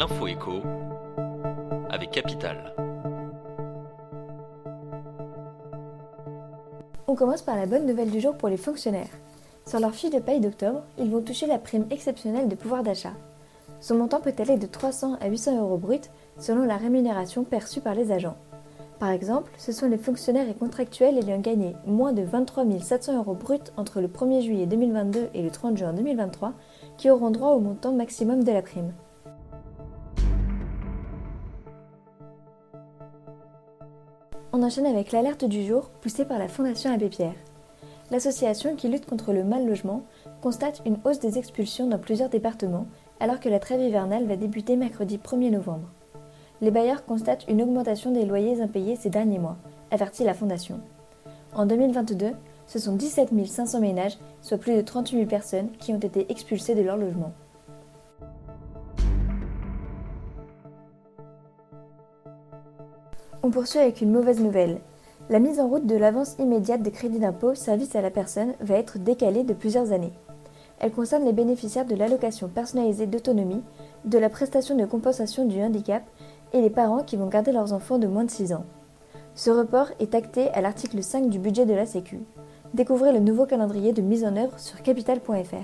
l'info écho avec Capital. On commence par la bonne nouvelle du jour pour les fonctionnaires. Sur leur fiche de paye d'octobre, ils vont toucher la prime exceptionnelle de pouvoir d'achat. Son montant peut aller de 300 à 800 euros bruts selon la rémunération perçue par les agents. Par exemple, ce sont les fonctionnaires et contractuels ayant gagné moins de 23 700 euros bruts entre le 1er juillet 2022 et le 30 juin 2023 qui auront droit au montant maximum de la prime. On enchaîne avec l'alerte du jour poussée par la Fondation Abbé Pierre. L'association qui lutte contre le mal logement constate une hausse des expulsions dans plusieurs départements alors que la trêve hivernale va débuter mercredi 1er novembre les bailleurs constatent une augmentation des loyers impayés ces derniers mois, avertit la Fondation. En 2022, ce sont 17 500 ménages, soit plus de 38 000 personnes, qui ont été expulsées de leur logement. On poursuit avec une mauvaise nouvelle. La mise en route de l'avance immédiate des crédits d'impôt service à la personne va être décalée de plusieurs années. Elle concerne les bénéficiaires de l'allocation personnalisée d'autonomie, de la prestation de compensation du handicap et les parents qui vont garder leurs enfants de moins de 6 ans. Ce report est acté à l'article 5 du budget de la Sécu. Découvrez le nouveau calendrier de mise en œuvre sur capital.fr.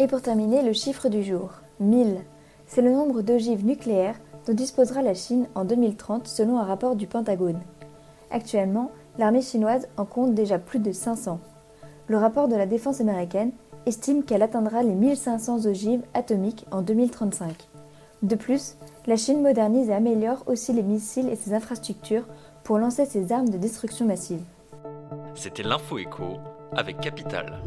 Et pour terminer, le chiffre du jour 1000. C'est le nombre d'ogives nucléaires dont disposera la Chine en 2030 selon un rapport du Pentagone. Actuellement, l'armée chinoise en compte déjà plus de 500. Le rapport de la défense américaine estime qu'elle atteindra les 1500 ogives atomiques en 2035. De plus, la Chine modernise et améliore aussi les missiles et ses infrastructures pour lancer ses armes de destruction massive. C'était l'info écho avec Capital.